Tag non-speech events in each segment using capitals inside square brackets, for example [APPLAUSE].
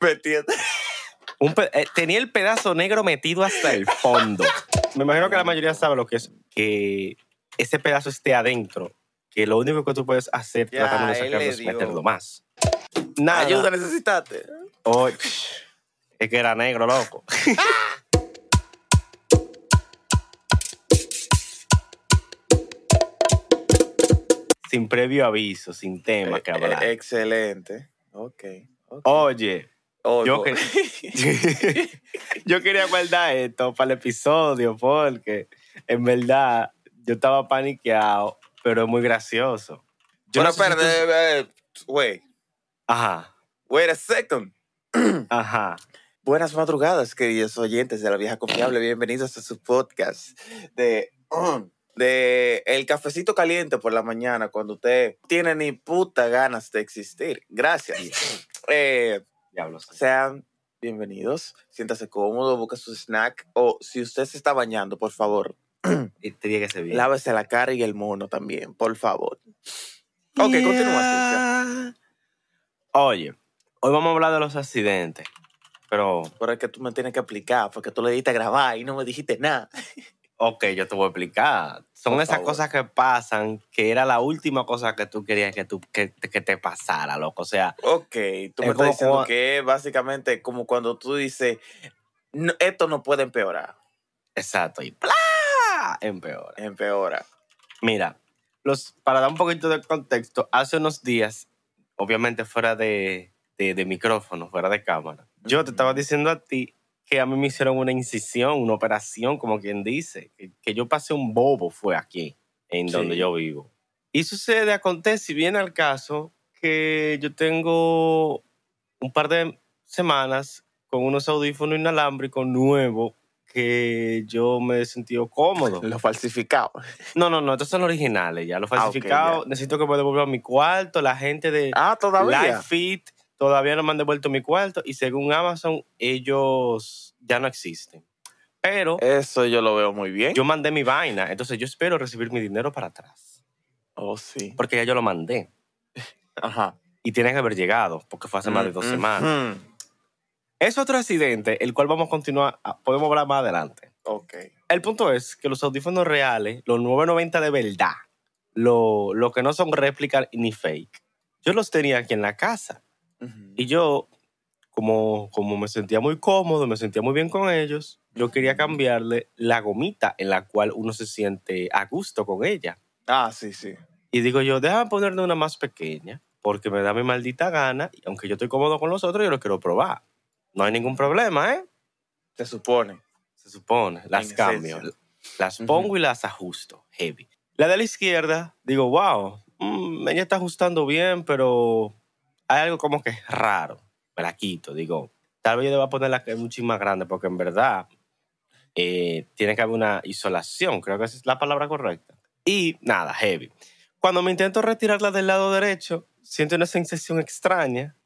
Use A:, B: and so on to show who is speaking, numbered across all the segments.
A: ¿Me entiendes? [LAUGHS]
B: Un pe- eh, tenía el pedazo negro metido hasta el fondo. Me imagino que la mayoría sabe lo que es que ese pedazo esté adentro. Que lo único que tú puedes hacer
A: Ya,
B: tratando de sacarlo es meterlo más. Nada.
A: Ayuda necesitaste.
B: Oh, es que era negro, loco. [LAUGHS] sin previo aviso, sin tema que
A: Eh,
B: hablar.
A: eh, excelente. Ok. ok.
B: Oye,
A: Oh,
B: yo que- [LAUGHS] yo quería guardar esto para el episodio porque en verdad yo estaba paniqueado, pero es muy gracioso. Yo
A: Pero
B: no si tú-
A: eh, eh, wait.
B: Ajá,
A: Wait a second. [CLEARS THROAT]
B: ajá.
A: Buenas madrugadas, queridos oyentes de La Vieja Confiable. Bienvenidos a su podcast de, [CLEARS THROAT] de El Cafecito Caliente por la mañana, cuando usted tiene ni puta ganas de existir. Gracias. [CLEARS THROAT] Eh,
B: Diablos.
A: sean bienvenidos. Siéntase cómodo, busque su snack. O si usted se está bañando, por favor, [CLEARS THROAT]
B: Y te que se bien.
A: lávese la cara y el mono también, por favor. Ok, continúa.
B: Oye, hoy vamos a hablar de los accidentes, pero,
A: Pero es que tú me tienes que explicar, porque tú le diste a grabar y no me dijiste nada. [LAUGHS]
B: ok, yo te voy a explicar. Son
A: Por
B: esas
A: favor.
B: cosas que pasan, que era la última cosa que tú querías que, tú, que, que te pasara, loco. O sea,
A: Ok, tú me
B: Es
A: estás
B: como
A: diciendo
B: cua-
A: que es básicamente como cuando tú dices, "No, esto no puede empeorar.
B: exacto, y ¡plá! empeora.
A: Empeora.
B: Mira, los, para dar un poquito de contexto, hace unos días, obviamente fuera de, de, de micrófono, fuera de cámara, yo te estaba diciendo a ti que a mí me hicieron una incisión, una operación, como quien dice, que, que yo pasé un bobo, fue aquí, en
A: Sí.
B: donde yo vivo. Y sucede, acontece y viene al caso que yo tengo un par de semanas con unos audífonos inalámbricos nuevos que yo me he sentido cómodo. [LAUGHS]
A: Lo falsificado.
B: No, no, no, estos son originales ya. Los
A: Ah, ok,
B: falsificados, necesito que me devuelvan mi cuarto. La gente de
A: Ah, todavía.
B: Live Fit todavía no me han devuelto mi cuarto y según Amazon, ellos ya no existen. Pero
A: Eso yo lo veo muy bien.
B: yo mandé mi vaina, entonces yo espero recibir mi dinero para atrás.
A: Oh, sí.
B: Porque ya yo lo mandé [LAUGHS]
A: Ajá.
B: y tiene que haber llegado, porque fue hace más de dos
A: Mm,
B: semanas.
A: mhm.
B: Es otro accidente, el cual vamos a continuar, a- podemos hablar más adelante.
A: Ok.
B: El punto es que los audífonos reales, los 990 de verdad, lo, lo que no son réplica ni fake, yo los tenía aquí en la casa. Y yo, como, como me sentía muy cómodo, me sentía muy bien con ellos, yo quería cambiarle la gomita en la cual uno se siente a gusto con ella.
A: Ah, sí, sí.
B: Y digo yo, déjame ponerle una más pequeña, porque me da mi maldita gana, y aunque yo estoy cómodo con los otros, yo los quiero probar. No hay ningún problema, ¿eh?
A: Se supone.
B: Se supone. Las
A: En
B: cambio.
A: esencia.
B: Las pongo y las ajusto. Heavy. La de la izquierda, digo, wow, mm, ella está ajustando bien, pero hay algo como que raro. Me la quito. Digo, tal vez yo deba ponerla que es mucho más grande, porque en verdad eh, tiene que haber una isolación. Creo que esa es la palabra correcta. Y nada, heavy. Cuando me intento retirarla del lado derecho, siento una sensación extraña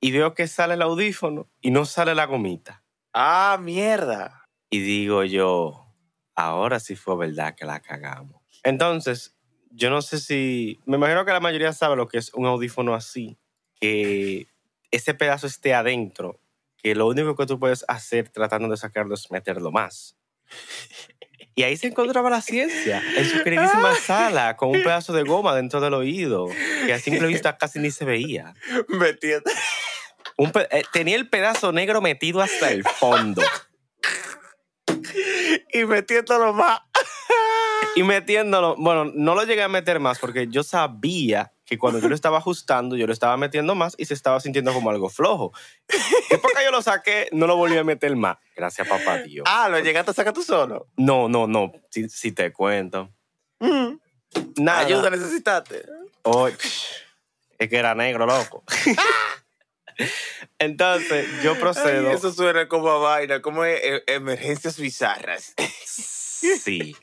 B: y veo que sale el audífono y no sale la gomita.
A: Ah, mierda.
B: Y digo yo, ahora sí fue verdad que la cagamos. Entonces, yo no sé si, me imagino que la mayoría sabe lo que es un audífono así, que ese pedazo esté adentro, que lo único que tú puedes hacer tratando de sacarlo es meterlo más. Y ahí se encontraba la ciencia, en su queridísima sala, con un pedazo de goma dentro del oído, que a simple vista casi ni se veía.
A: ¿Me entiendes?
B: Un eh, tenía el pedazo negro metido hasta el fondo.
A: Y metiéndolo más.
B: Y metiéndolo, bueno, no lo llegué a meter más porque yo sabía que cuando yo lo estaba ajustando, yo lo estaba metiendo más y se estaba sintiendo como algo flojo. Después que yo lo saqué, no lo volví a meter más. Gracias, papá Dios.
A: Ah, lo llegaste a sacar tú solo.
B: No, no, no, si, si te cuento.
A: Mm.
B: Nada.
A: Ayuda necesitaste.
B: Hoy, es que era negro, loco. Entonces, yo procedo.
A: Ay, eso suena como a vaina, como e- e- emergencias bizarras.
B: Sí.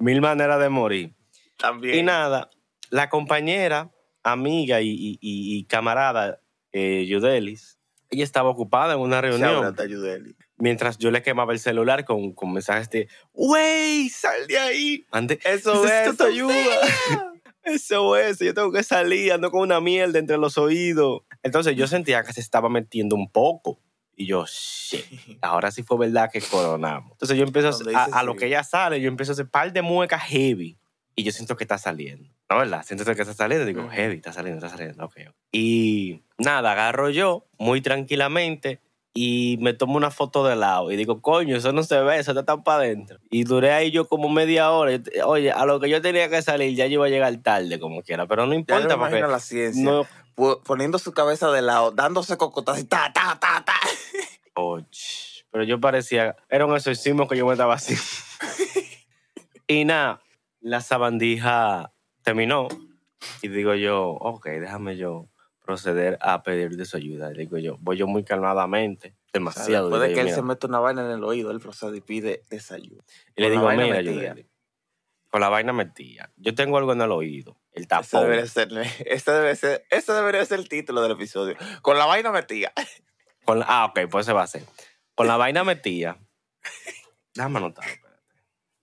B: Mil maneras de morir.
A: También.
B: Y nada, la compañera, amiga y, y- y- camarada eh, Yudelis, ella estaba ocupada en una reunión
A: Shout out a Yudeli.
B: mientras yo le quemaba el celular con, con mensajes de ¡Wey! ¡Sal de ahí! Ande,
A: Eso es.
B: tu ayuda. [LAUGHS] Eso es, yo tengo que salir, ando con una mierda entre los oídos. Entonces yo sentía que se estaba metiendo un poco. Y yo, shit, [LAUGHS] ahora sí fue verdad que coronamos. Entonces yo empiezo a,
A: dices
B: a lo que ella sale, yo empiezo a hacer par de muecas heavy. Y yo siento que está saliendo. ¿No verdad? Siento que está saliendo. Digo, heavy, está saliendo, está saliendo. ok, ok. Y nada, agarro yo muy tranquilamente y me tomo una foto de lado. Y digo, coño, eso no se ve, eso está tan para adentro. Y duré ahí yo como media hora. Oye, a lo que yo tenía que salir ya yo iba a llegar tarde como quiera. Pero no
A: Ya
B: importa
A: me
B: porque...
A: imagino la ciencia.
B: No,
A: Poniendo su cabeza de lado, dándose cocotazos y ta, ta, ta, ta.
B: Och, pero yo parecía, era un exorcismo que yo me estaba haciendo. y nada, la sabandija terminó y digo yo, ok, déjame yo proceder a pedir de su ayuda. Digo yo, voy yo muy calmadamente, demasiado.
A: Después de
B: digo
A: que él
B: "Mira".
A: se mete una vaina en el oído, él procede y pide desayuno.
B: y le digo, mira,
A: metida".
B: Con la vaina metida, yo tengo algo en el oído, el
A: Ese
B: tapón.
A: debería ser, ese debe ser, ese debería ser el título del episodio. Con la vaina metida.
B: Con la- ah, ok, pues se va a hacer. Con la [LAUGHS] vaina metida. Déjame anotar, espérate.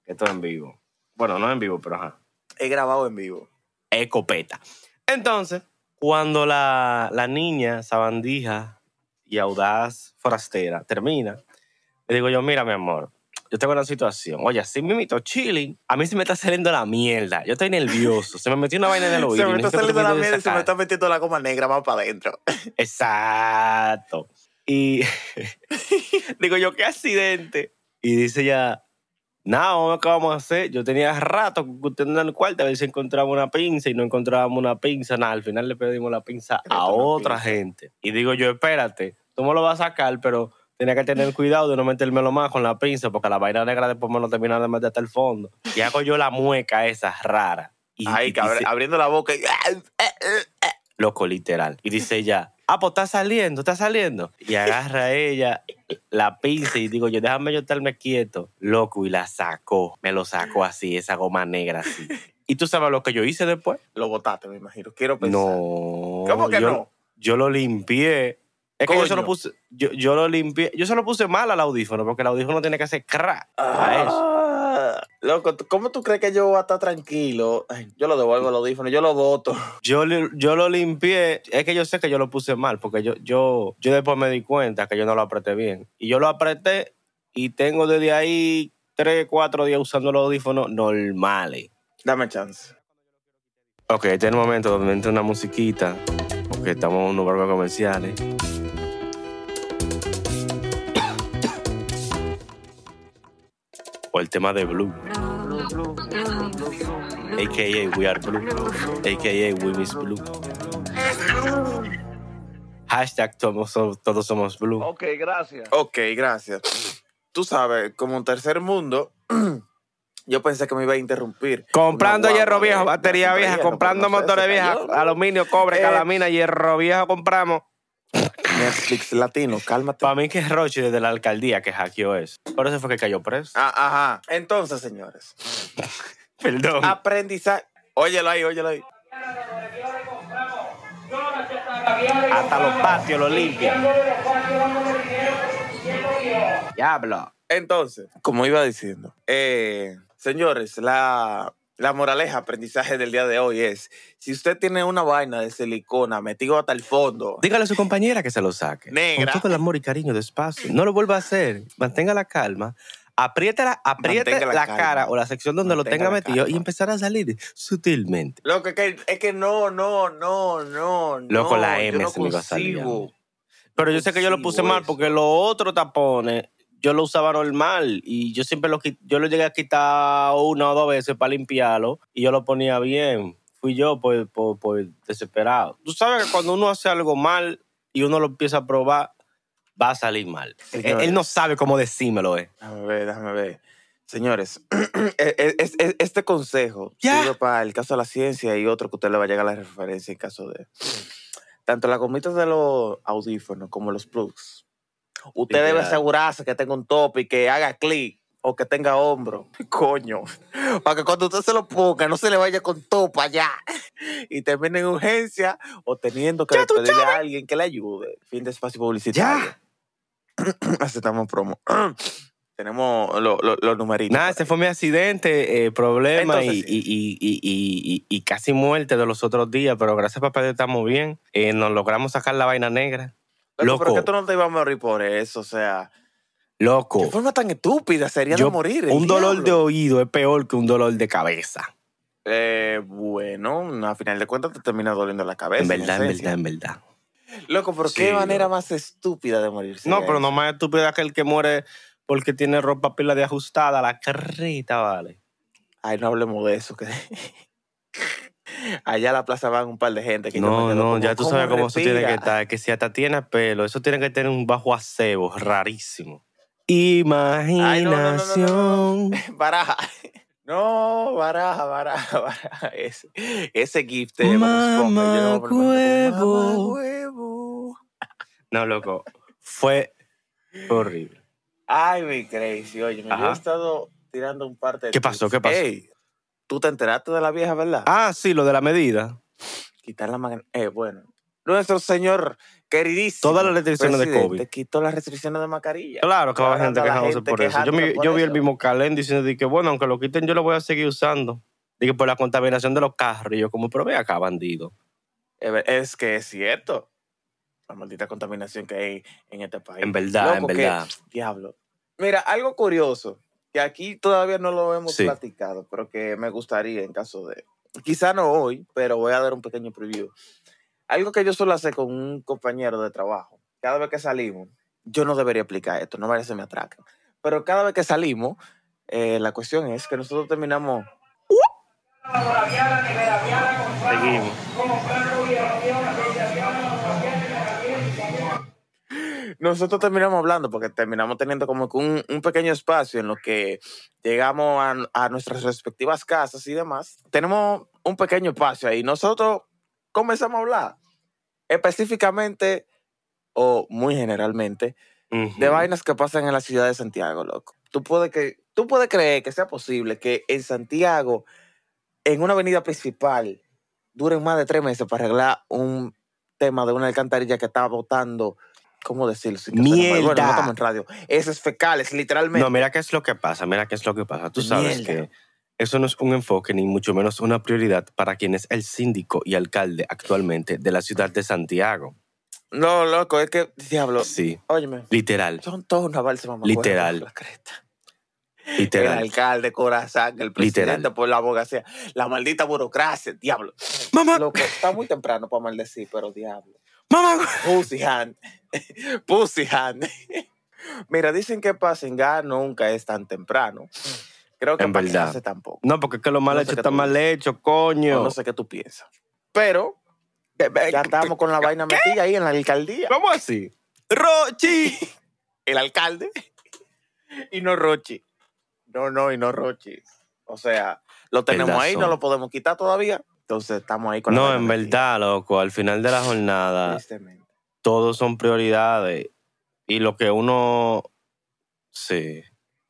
B: Esto es en vivo. Bueno, no en vivo, pero ajá.
A: He grabado en vivo.
B: escopeta. Entonces, cuando la, la niña sabandija y audaz forastera termina, le digo yo, mira, mi amor, yo tengo una situación. Oye, así mismito, chilling. A mí se me está saliendo la mierda. Yo estoy nervioso. Se me metió una vaina en el oído. [LAUGHS]
A: Se me está saliendo la mierda y se me está metiendo la goma negra más para adentro. [LAUGHS]
B: Exacto. Y [LAUGHS] digo yo, qué accidente. Y dice ya, nada, vamos a vamos a hacer. Yo tenía rato discutiendo en el cuarto a ver si encontraba una pinza y no encontrábamos una pinza. Nada, al final le pedimos la pinza a otra
A: pinza.
B: gente. Y digo yo, espérate, tú me lo vas a sacar, pero tenía que tener cuidado de no metérmelo más con la pinza porque la vaina negra después me lo termina de meter hasta el fondo. Y hago yo la mueca esa rara. Y,
A: Ay,
B: y
A: cabrón,
B: dice-
A: abriendo la boca y...
B: loco, literal. Y dice ella, ah, pues está saliendo, está saliendo. Y agarra a ella la pinza y digo yo, déjame yo estarme quieto. Loco, y la sacó. Me lo sacó así, esa goma negra así. ¿Y tú sabes lo que yo hice después?
A: Lo botaste, me imagino. Quiero pensar.
B: No.
A: ¿Cómo que
B: yo,
A: no?
B: Yo lo limpié. Es que yo solo puse, yo, yo lo limpié, yo solo puse mal al audífono, porque el audífono tiene que hacer crack a eso.
A: Ah, loco, ¿tú- ¿cómo tú crees que yo voy a estar tranquilo? Ay, yo lo devuelvo el audífono, yo lo voto.
B: Yo, yo lo limpié, es que yo sé que yo lo puse mal, porque yo, yo, yo después me di cuenta que yo no lo apreté bien. Y yo lo apreté y tengo desde ahí tres, cuatro días usando los audífonos normales.
A: Dame chance.
B: Ok, este es el momento donde entra una musiquita, porque estamos en unos barbos comerciales. El tema de Blue, a.k.a. We Are Blue, a.k.a. We Miss Blue. Hashtag todos, somos- todos somos Blue.
C: Ok, gracias.
A: Ok, gracias. Tú sabes, como un tercer mundo, [CLEARS THROAT] yo pensé que me iba a interrumpir.
B: Comprando hierro viejo, batería vieja, comprando motores
A: ¿no?
B: aluminio, cobre,
A: Eh,
B: calamina, hierro viejo compramos.
A: Netflix latino, cálmate.
B: Para mí que es Roche desde la alcaldía que hackeó eso. Por eso fue que cayó preso.
A: Ah, ajá. Entonces, señores, [LAUGHS]
B: Perdón.
A: aprendizaje. Óyelo ahí, óyelo ahí.
B: Hasta los patios lo limpian. Diablo.
A: Entonces, como iba diciendo, eh, señores, la, la moraleja, aprendizaje del día de hoy es, si usted tiene una vaina de silicona metido hasta el fondo,
B: Dígale a su compañera que se lo saque.
A: Negra.
B: Con todo el amor y cariño, despacio. No lo vuelva a hacer. Mantenga la calma. Apriete la, apriete
A: Mantenga la
B: cara o la sección donde lo tenga metido y
A: calma.
B: empezar a salir sutilmente.
A: Lo que, que- es que no, no, no, no.
B: Loco, la
A: yo
B: M
A: no
B: se me iba a salir. Pero yo sé que yo lo puse mal porque los otros tapones yo lo usaba normal y yo siempre lo yo lo llegué a quitar una o dos veces para limpiarlo y yo lo ponía bien. Fui yo por, por, por desesperado. Tú sabes que cuando uno hace algo mal y uno lo empieza a probar, va a salir mal. Él, no sabe cómo decírmelo, eh.
A: Déjame ver, déjame ver. Señores, [CLEARS THROAT] e- e- es- este consejo sirve para el caso de la ciencia y otro que usted le va a llegar a la referencia en caso de... Tanto las gomitas de los audífonos como los plugs. Usted debe asegurarse que tenga un tope y que haga clic o que tenga hombro. [LAUGHS] Coño. Para que cuando usted se lo ponga no se le vaya con topa allá [LAUGHS] y termine en urgencia o teniendo que despedirle a alguien que le ayude. Fin de espacio publicitario.
B: Ya. [CLEARS THROAT]
A: Aceptamos promo. [CLEARS THROAT] Tenemos lo- lo- los numeritos.
B: Nada, ese fue mi accidente, eh, problema y,
A: Entonces,
B: y- y- y- y- y casi muerte de los otros días, pero gracias papá estamos bien. Eh, nos logramos sacar la vaina negra.
A: Loco, Pero que tú no te ibas a morir por eso, o sea.
B: Loco,
A: ¿Qué forma tan estúpida sería
B: Yo-
A: de morir? el
B: un dolor de oído es peor que un dolor de cabeza.
A: Eh, bueno, a final de cuentas te termina doliendo la cabeza.
B: En verdad, en verdad, en verdad.
A: Loco, ¿por
B: Sí,
A: qué manera más estúpida de morir?
B: No, pero no más estúpido aquel que muere porque tiene ropa pila de ajustada, la carrita, vale.
A: Ay, no hablemos de eso. Que... [LAUGHS] Allá a la plaza van un par de gente. Que
B: No, no,
A: como,
B: ya tú sabes cómo eso tiene que estar. Que si hasta tiene pelo, eso tiene que tener un bajo acebo rarísimo.
A: Ay, no, no,
B: Imaginación. [LAUGHS]
A: Baraja. No, baraja, baraja, baraja. Ese, ese gift de Esponja, yo no
B: loco. Fue horrible.
A: Ay, mi crazy. Oye, me he estado tirando un par de.
B: ¿Qué pasó? ¿Qué pasó?
A: Ey, tú te enteraste de la vieja, ¿verdad?
B: Ah, sí, lo de la medida.
A: Quitar la magna- Eh, bueno. Nuestro señor queridísimo.
B: Todas las restricciones de COVID.
A: Quitó las restricciones de mascarilla.
B: Claro que va gente quejándose por eso. Yo,
A: por
B: vi el mismo Calen diciendo de que, bueno, aunque lo quiten, yo lo voy a seguir usando. Dije, por la contaminación de los carros. Y yo, como, pero ve acá, bandido.
A: Es que es cierto. La maldita contaminación que hay en este país.
B: En verdad,
A: Loco,
B: en
A: que-
B: verdad.
A: diablo. Mira, algo curioso, que aquí todavía no lo hemos
B: Sí.
A: platicado, pero que me gustaría en caso de... Quizá no hoy, pero voy a dar un pequeño preview. Algo que yo suelo hacer con un compañero de trabajo, cada vez que salimos, yo no debería explicar esto, no vaya a ser me atracan, pero cada vez que salimos, eh, la cuestión es que nosotros terminamos
B: Seguimos.
A: Nosotros terminamos hablando porque terminamos teniendo como que un, un pequeño espacio en lo que llegamos a, a nuestras respectivas casas y demás. Tenemos un pequeño espacio ahí. Nosotros comenzamos a hablar específicamente o muy generalmente de vainas que pasan en la ciudad de Santiago, loco. Tú puedes, que, tú puedes creer que sea posible que en Santiago, en una avenida principal, duren más de tres meses para arreglar un tema de una alcantarilla que está botando, ¿cómo decirlo? sin que suene mal? Bueno, no
B: Mierda.
A: estamos en radio. Fecales, literalmente.
B: No, mira qué es lo que pasa, mira qué es lo que pasa. Tú sabes
A: Mierda.
B: que eso no es un enfoque ni mucho menos una prioridad para quien es el síndico y alcalde actualmente de la ciudad de Santiago.
A: No, loco, es que, diablo,
B: Sí,
A: óyeme,
B: literal,
A: son todos una balsa mamá.
B: Literal.
A: La cresta. El
B: literal.
A: alcalde, Corazán, el
B: Literal.
A: presidente por la abogacía, la maldita burocracia, diablo.
B: Mamá,
A: Loco, está muy temprano para maldecir, pero diablo.
B: Mamá.
A: Pussy hand. [LAUGHS] Pussy hand. [LAUGHS] Mira, dicen que para cingar nunca es tan temprano. Creo que
B: En verdad.
A: tampoco.
B: No, porque es que lo mal
A: No
B: hecho está mal hecho, coño.
A: No, no sé qué tú piensas. Pero ya estamos con la vaina metida ahí en la alcaldía.
B: ¿Cómo así? Rochi. [LAUGHS]
A: El alcalde y no Rochi. No, no, y no Rochi. O sea, lo tenemos ahí, no lo podemos quitar todavía. Entonces estamos ahí con la
B: No, en verdad, loco, al final de la jornada, todos son prioridades. Y lo que uno. Sí.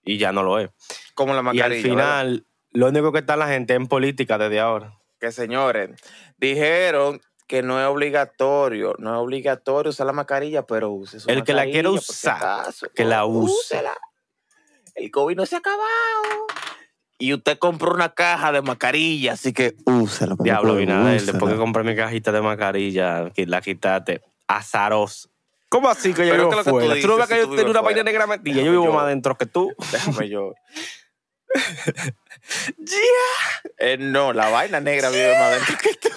B: Y ya no lo es.
A: Como la
B: Y
A: mascarilla.
B: al
A: ¿verdad?
B: final, lo único que está la gente en política desde ahora.
A: que señores, dijeron que no es obligatorio, no es obligatorio usar la mascarilla, pero use su
B: El que la quiera usar, que la use.
A: Úsela. El COVID no se ha acabado. Y usted compró una caja de mascarilla, así que úsela. papá,
B: Diablo, Binader, después que compré mi cajita de mascarilla, que la quitaste, azaroz. ¿Cómo así que yo vivo
A: ¿qué es lo que tú
B: fuera? ¿Tú no ves
A: dices
B: que
A: si
B: yo
A: tú
B: tengo
A: vives
B: una vaina negra metida? Yo vivo
A: yo.
B: más adentro que tú.
A: Déjame yo. [LAUGHS] Eh, no, la vaina negra vive más dentro que tú.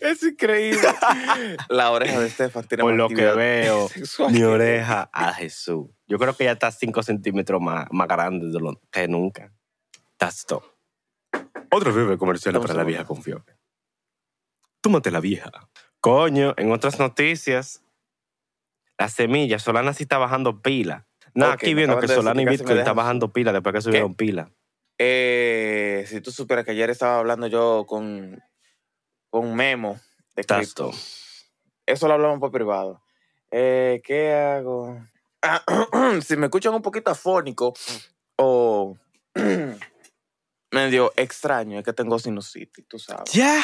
A: Es increíble. [LAUGHS] La oreja de Estefan tiene
B: Por lo que veo, [LAUGHS]
A: sexual
B: mi oreja a Jesús. Yo creo que ya está 5 centímetros más, más grande de lo que nunca. That's todo. Otro breve comercial para la vieja confiable. Tómate la vieja. Coño, en otras noticias, la semilla, Solana sí está bajando pila. Nada, aquí viendo que Solana y Bitcoin está bajando pila después que subieron pila.
A: Eh, si tú supieras que ayer estaba hablando yo con, con Memo de
B: todo.
A: Eso lo hablamos por privado. Eh, ¿Qué hago? Ah, [CLEARS THROAT] si me escuchan un poquito afónico o [CLEARS THROAT] medio extraño, es que tengo sinusitis, tú sabes.
B: Ya.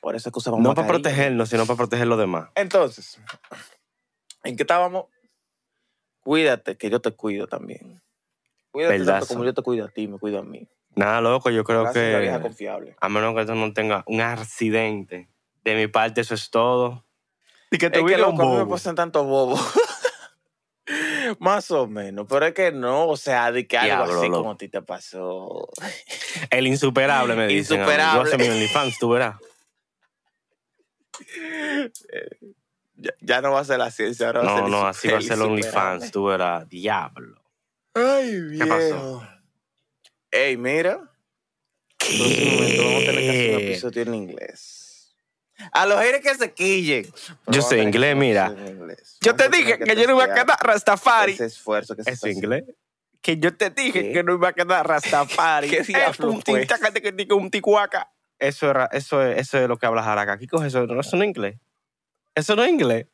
A: Por eso es que usamos
B: No para protegernos, sino para proteger los demás.
A: Entonces, ¿en qué estábamos? Cuídate, que yo te cuido también. Cuídate tanto como yo te cuido a ti, me cuido a mí.
B: Nada, loco, yo creo
A: Gracias vieja
B: que
A: confiable.
B: a menos que tú no tengas un accidente, de mi parte eso es todo. Y que
A: Es que
B: vida es un
A: loco, a mí me pasan tantos bobos. Más o menos, pero es que no, o sea, de que algo
B: Diablo,
A: así
B: loco.
A: como a ti te pasó.
B: El insuperable, me dicen. mí. Yo
A: Insuperable.
B: hace mi OnlyFans, tú verás. [LAUGHS]
A: Ya, ya no va a ser la ciencia, ahora va a ser
B: No, no, así va a ser el
A: insuperable.
B: OnlyFans, tú verás. Diablo.
A: Ay,
B: ¿Qué pasó?
A: viejo. Ey, mira. Próximamente vamos a tener que hacer un
B: ¿Qué?
A: episodio en inglés. A los aires que se quillen.
B: Yo
A: que
B: inglés, mira.
A: inglés.
B: Yo te dije que yo no iba a quedar Rastafari.
A: Ese esfuerzo que se
B: ¿Es
A: está haciendo.
B: inglés? Que yo te dije
A: ¿Qué?
B: que no iba a quedar [LAUGHS] Rastafari.
A: ¿Qué diablo,
B: tica, un ticuaca. Eso, era, eso, es, eso es lo que habla Jaraca. ¿Qué coge eso? No, eso no es inglés. Eso no es inglés.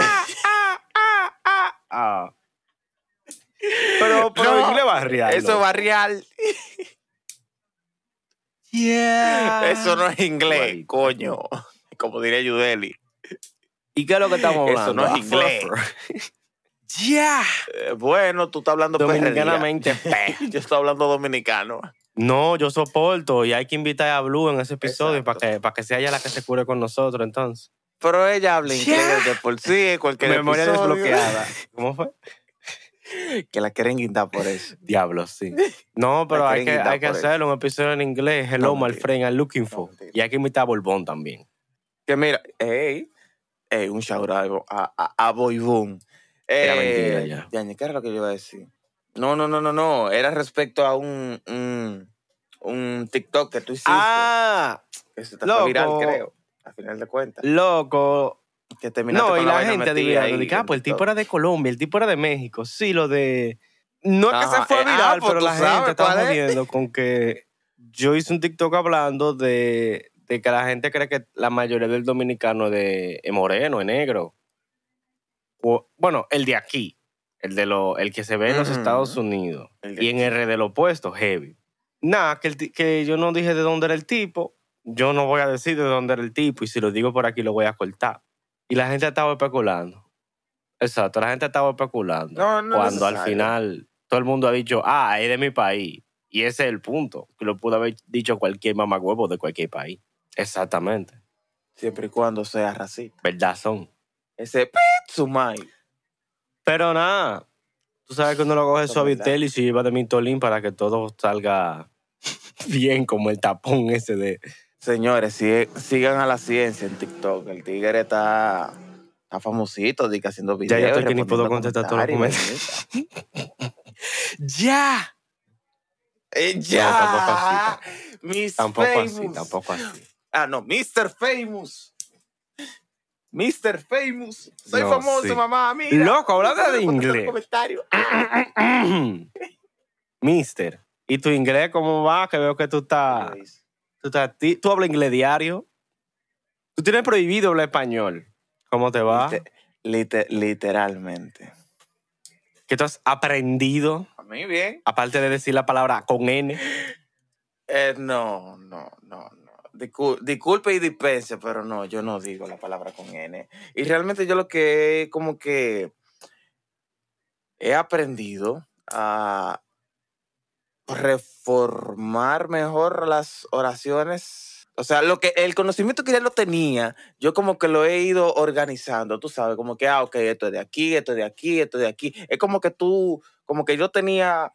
B: Ah, ah, ah, ah, ah. Pero, pero
A: No,
B: inglés barrial.
A: Eso es barrial.
B: Yeah.
A: Eso no es inglés, coño. [LAUGHS] Como diría Yudeli.
B: ¿Y qué es lo que estamos
A: Eso
B: hablando?
A: no es inglés.
B: Ya.
A: Eh, bueno, tú estás hablando.
B: Dominicanamente [LAUGHS] pe.
A: Yo estoy hablando dominicano.
B: No, yo soporto y hay que invitar a Blue en ese episodio para que, para que sea ella la que se cure con nosotros entonces.
A: Pero ella habla inglés de por sí, cualquier
B: Memoria
A: episodio.
B: desbloqueada. [LAUGHS] ¿Cómo fue? [LAUGHS]
A: Que la quieren guindar por eso.
B: Diablo, sí. [LAUGHS] No, pero hay que,
A: quitar
B: hay que hacerlo, un episodio en inglés. Hello,
A: No,
B: my
A: mentira.
B: friend, I'm looking for. y hay que invitar a Borbón también.
A: Que mira, ey, ey, un shout out a, a, a Boy Boom.
B: Era
A: Eh,
B: mentira ya.
A: Yañe, ¿qué era lo que yo iba a decir? No, no, no, no, no. Era respecto a un, un, un TikTok que tú hiciste.
B: Ah,
A: que se te
B: loco.
A: fue viral, creo. A final de cuentas.
B: loco.
A: Que terminaste
B: No, y la gente Dije, ah, pues el tipo era de Colombia, el tipo era de México. Sí, lo de. No es que se fue
A: eh, ah,
B: viral,
A: pues
B: pero la gente está jodiendo con que yo hice un TikTok hablando de, de que la gente cree que la mayoría del dominicano es, de, es moreno, es negro. O- bueno, el de aquí, el, de lo, el que se ve en los. Estados Unidos. Y en el del opuesto, heavy. Nada, que, el que yo no dije de dónde era el tipo. Yo no voy a decir de dónde era el tipo. Y si lo digo por aquí, lo voy a cortar. Y la gente estaba especulando. Exacto, la gente estaba especulando.
A: No, no
B: cuando al final todo el mundo ha dicho, ah, es de mi país. Y ese es el punto. Que lo pudo haber dicho cualquier mamagüevo de cualquier país. Exactamente.
A: Siempre y cuando sea racista.
B: Verdad son.
A: Ese Sumai.
B: Pero nada. Tú sabes que uno lo coge suavitel y se lleva de mintolín para que todo salga [LAUGHS] bien, como el tapón ese de.
A: Señores, si- sigan a la ciencia en TikTok. El tigre está, está famosito, di que haciendo
B: Ya
A: videos.
B: yo estoy que ni puedo contestar todos los
A: comentarios. [LAUGHS]
B: ¡Ya!
A: Eh,
B: No,
A: ya. Miss
B: Tampoco
A: Famous.
B: así, tampoco así.
A: Ah, no, Mr. Famous. Mr. Famous. Soy
B: No,
A: famoso,
B: sí.
A: mamá. Mira.
B: Loco, hablando de inglés. [CLEARS THROAT] Mister, ¿y tu inglés cómo va? Que veo que tú estás. Tú, estás ti- tú hablas inglés diario. Tú tienes prohibido hablar español. ¿Cómo te va?
A: Lite- lite- literalmente.
B: ¿Qué tú has aprendido?
A: A mí bien.
B: Aparte de decir la palabra con N.
A: Eh, no, no, no, no. Discul- disculpe y dispense, pero no, yo no digo la palabra con N. Y realmente yo lo que como que he aprendido a reformar mejor las oraciones. O sea, lo que el conocimiento que ya lo tenía, yo como que lo he ido organizando, tú sabes, como que, ah, ok, esto es de aquí, esto es de aquí, esto es de aquí. Es como que tú, como que yo tenía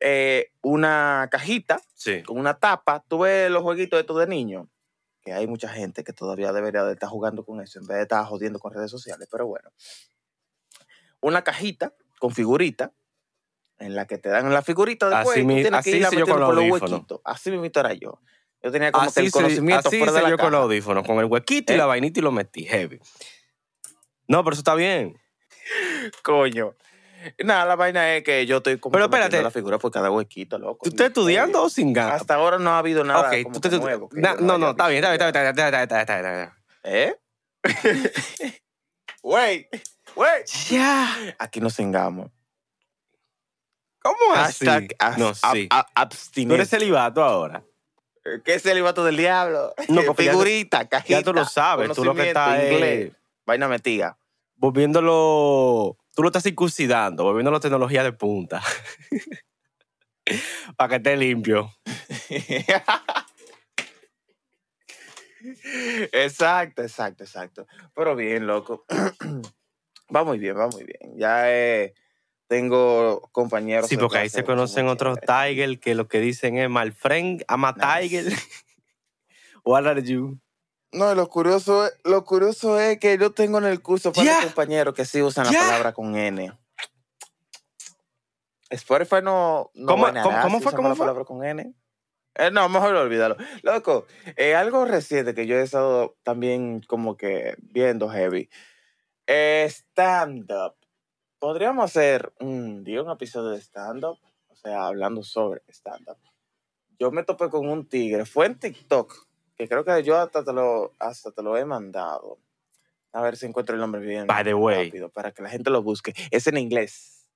A: eh, una cajita
B: Sí.
A: con una tapa, tú ves los jueguitos estos de niños, que hay mucha gente que todavía debería de estar jugando con eso en vez de estar jodiendo con redes sociales, pero bueno. Una cajita con figurita, en la que te dan la figurita después,
B: Así mi-
A: tienes
B: así
A: que
B: hice yo con
A: los huequitos. Así mismo era yo. Yo tenía como que
B: Así,
A: el conocimiento
B: así
A: fuera de la
B: yo con los audífonos, con el huequito y
A: ¿Eh?
B: la vainita y lo metí, heavy. No, pero eso está bien.
A: Coño. Nada, la vaina es que yo estoy como
B: Pero
A: que
B: espérate.
A: la figura por cada huequito, loco.
B: ¿Tú estás estudiando o sin ganas?
A: Hasta ahora no ha habido nada
B: ok,
A: como
B: tú
A: que
B: te-
A: nuevo que
B: na- no, no, está bien, está bien, está bien, está bien, está bien, está bien.
A: ¿Eh? Wait, wait.
B: Ya.
A: Aquí nos cengamos.
B: ¿Cómo así?
A: As-
B: no, sí.
A: ab-
B: Tú eres celibato ahora.
A: ¿Qué es el vato del diablo?
B: No, [LAUGHS] ya
A: Figurita, cajita.
B: Ya tú lo sabes, tú lo que estás
A: inglés,
B: es
A: Vaina metida.
B: volviéndolo, tú lo estás circuncidando, volviéndolo tecnología de punta. [LAUGHS] Para que esté limpio. [LAUGHS]
A: exacto, exacto, exacto. Pero bien, loco. [CLEARS THROAT] va muy bien, va muy bien. Ya eh, tengo compañeros.
B: Sí, porque ahí se conocen otros. Tiger que lo que dicen es my friend, I'm a
A: Nice.
B: Tiger. [LAUGHS] What are you?
A: No, lo curioso, es- lo curioso es que yo tengo en el curso para compañeros que sí usan la palabra con N. Spotify no, no
B: ¿Cómo-
A: si
B: fue? ¿Cómo
A: la
B: fue?
A: palabra con N. Eh, no, mejor olvídalo. Loco, eh, algo reciente que yo he estado también como que viendo heavy. Eh, stand-up. Podríamos hacer un día un episodio de stand-up, o sea, hablando sobre stand-up. Yo me topé con un tigre, fue en TikTok, que creo que yo hasta te lo, hasta te lo he mandado. A ver si encuentro el nombre bien
B: By the way.
A: rápido para que la gente lo busque. Es en inglés.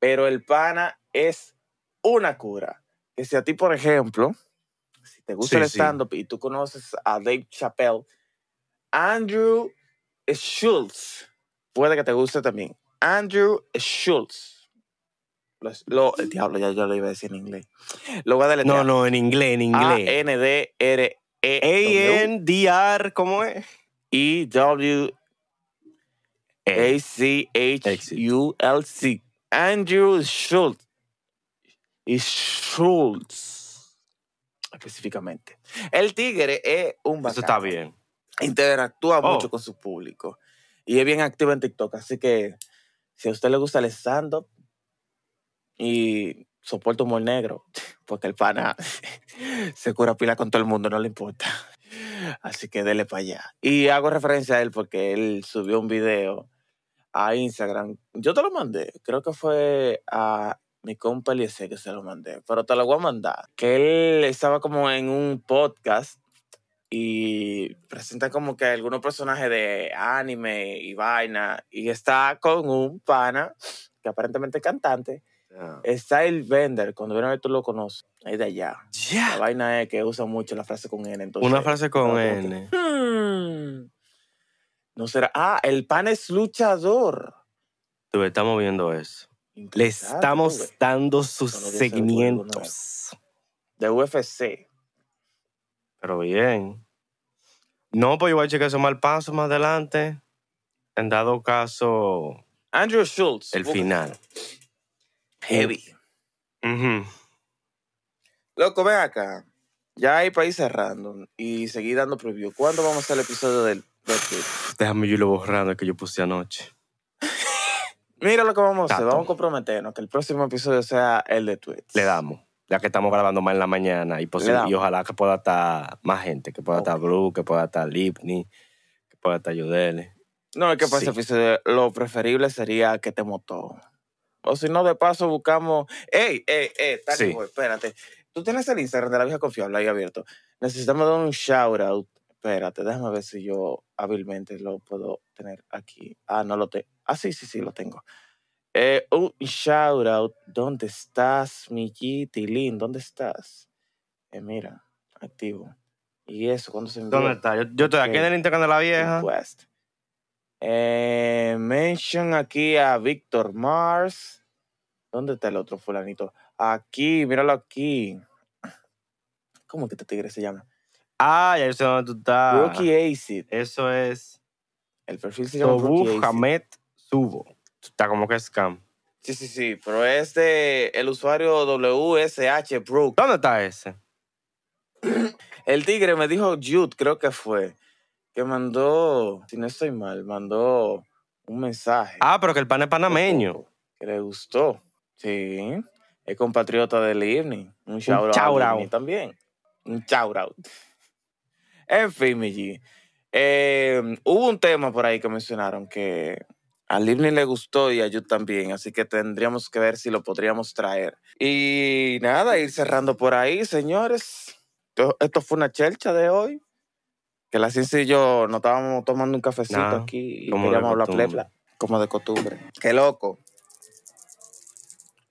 A: Pero el pana es una cura. Que si a ti, por ejemplo, si te gusta
B: Sí,
A: el
B: sí.
A: stand-up y tú conoces a Dave Chappelle, Andrew Schultz, puede que te guste también. Andrew Schultz. Lo, lo- el diablo, ya yo lo iba a decir en inglés. Lo voy a
B: No,
A: deletrear.
B: no, en inglés, en inglés.
A: A-N-D-R-E
B: A-N-D-R, ¿cómo es?
A: E-W A-C-H-U-L-C. Andrew Schultz. Y Schultz. Específicamente. El tigre es un
B: Eso
A: bacano.
B: está bien.
A: Interactúa
B: Oh.
A: mucho con su público. Y es bien activo en TikTok. Así que si a usted le gusta el stand-up y soporta humor negro, [LAUGHS] porque el pana [LAUGHS] se cura pila con todo el mundo, no le importa. [LAUGHS] Así que dele para allá. Y hago referencia a él porque él subió un video a Instagram. Yo te lo mandé. Creo que fue a mi compa Eliezer que se lo mandé. Pero te lo voy a mandar. Que él estaba como en un podcast y presenta como que algunos personajes de anime y vaina. Y está con un pana que aparentemente es cantante. Style Bender, cuando viene a ver tú lo conoces. Es de allá. La vaina es que usa mucho la frase con N. Entonces,
B: Una frase con
A: que,
B: N.
A: "Hmm, No será. Ah, el pan es luchador.
B: Tú, estamos viendo eso. Le estamos dando sus
A: alguna
B: seguimientos.
A: De UFC.
B: Pero bien. No, pues yo voy a checar eso mal paso más adelante. En dado caso,
A: Andrew Schultz.
B: el final.
A: Heavy.
B: Ujú.
A: Loco, ven acá. Ya hay país cerrando y seguí dando preview. ¿Cuándo vamos a hacer el episodio del, del?
B: Déjame yo lo borrando el que yo puse anoche. [LAUGHS]
A: Mira lo que vamos a hacer.
B: Tato.
A: Vamos a comprometernos que el próximo episodio sea el de tweets.
B: Le damos. Ya que estamos grabando más en la mañana y, y ojalá que pueda estar más gente, que pueda estar. Blue, que pueda estar Lipney, que pueda estar Yudele.
A: No, es que para ese
B: Sí.
A: episodio lo preferible sería que te moto. O si no, de paso buscamos. ¡Ey, ey, ey! Tani
B: Sí.
A: Boy, espérate. Tú tienes el Instagram de la vieja confiable ahí abierto. Necesitamos dar un shout out. Espérate, déjame ver si yo hábilmente lo puedo tener aquí. Ah, no lo tengo. Ah, sí, sí, sí, lo tengo. Eh, un shout out. ¿Dónde estás, mi Tilín? ¿Dónde estás? Eh, mira, activo. ¿Y eso cuándo se envió?
B: ¿Dónde está? Yo, yo estoy aquí en el Instagram de la vieja.
A: Request. Eh, mention aquí a Víctor Mars. ¿Dónde está el otro fulanito? Aquí, míralo aquí. ¿Cómo que este tigre se llama?
B: Ah, ya yo sé dónde tú estás.
A: Rookie Acid.
B: Eso es
A: El perfil se llama Rookie Acid.
B: Hamed Subo. Está como que scam.
A: Sí, sí, sí, pero es de el usuario WSH Brook.
B: ¿Dónde está ese? [CLEARS THROAT]
A: El tigre me dijo Jude, creo que fue, que mandó, si no estoy mal, mandó un mensaje.
B: Ah, pero que el pan es panameño.
A: que le gustó. Sí, es compatriota de Livni. Un shout out.
B: shout out.
A: Livni también. Un shout out. En fin, mi G. Eh, hubo un tema por ahí que mencionaron que a Livni le gustó y a Jude también, así que tendríamos que ver si lo podríamos traer. Y nada, ir cerrando por ahí, señores. Esto, esto fue una chelcha de hoy. Que la ciencia y yo nos estábamos tomando un cafecito
B: Nah,
A: aquí y queríamos hablar plepla, como de costumbre. Qué loco.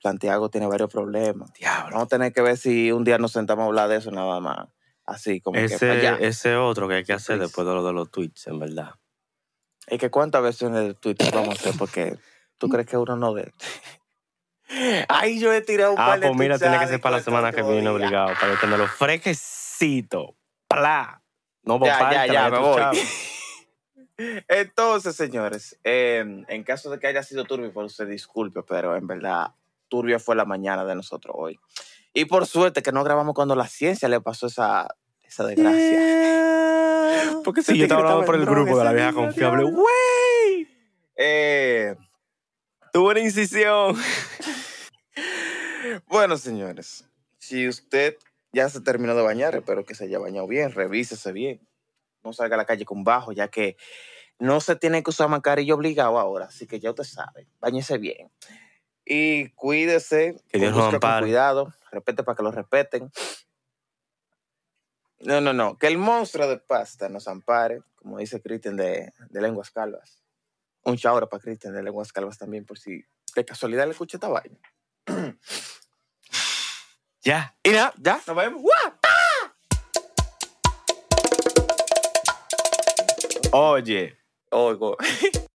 A: Santiago tiene varios problemas.
B: Diablo.
A: Vamos a tener que ver si un día nos sentamos a hablar de eso nada más. Así como que para allá.
B: Ese, ese otro que hay que hacer después de lo de los tweets, en verdad.
A: Es que cuántas versiones de Twitter vamos a hacer porque tú crees que uno no ve. Ay, yo he tirado un
B: Ah,
A: par de
B: pues mira, tiene que ser para la semana que viene obligado, para yo tenerlo fresquecito. ¡Pla! No
A: Ya,
B: por
A: ya, ya, me voy. [LAUGHS] Entonces, señores, eh, en caso de que haya sido turbio, por usted disculpe, pero en verdad, turbio fue la mañana de nosotros hoy. Y por suerte que no grabamos cuando la ciencia le pasó esa, esa desgracia. Porque ese
B: Sí, yo estaba
A: tigre
B: hablando por el grupo de la vieja confiable. ¡Wey!
A: Eh,
B: Tuvo una incisión. [LAUGHS]
A: bueno, señores, si usted ya se terminó de bañar, espero que se haya bañado bien, revísese bien. No salga a la calle con bajo, ya que no se tiene que usar mascarilla obligado ahora, así que ya usted sabe, bañese bien. Y cuídese,
B: Que Dios
A: con cuidado, respete para que lo respeten. No, no, no, que el monstruo de pasta nos ampare, como dice Cristian de, de Lenguas Calvas. Un shout para Cristian de Lenguas Calvas también, por si de casualidad le escucha esta vaina. [CLEARS THROAT]
B: Ya.
A: Y nada, ya, nos vemos.
B: Oye.
A: Oigo. [LAUGHS]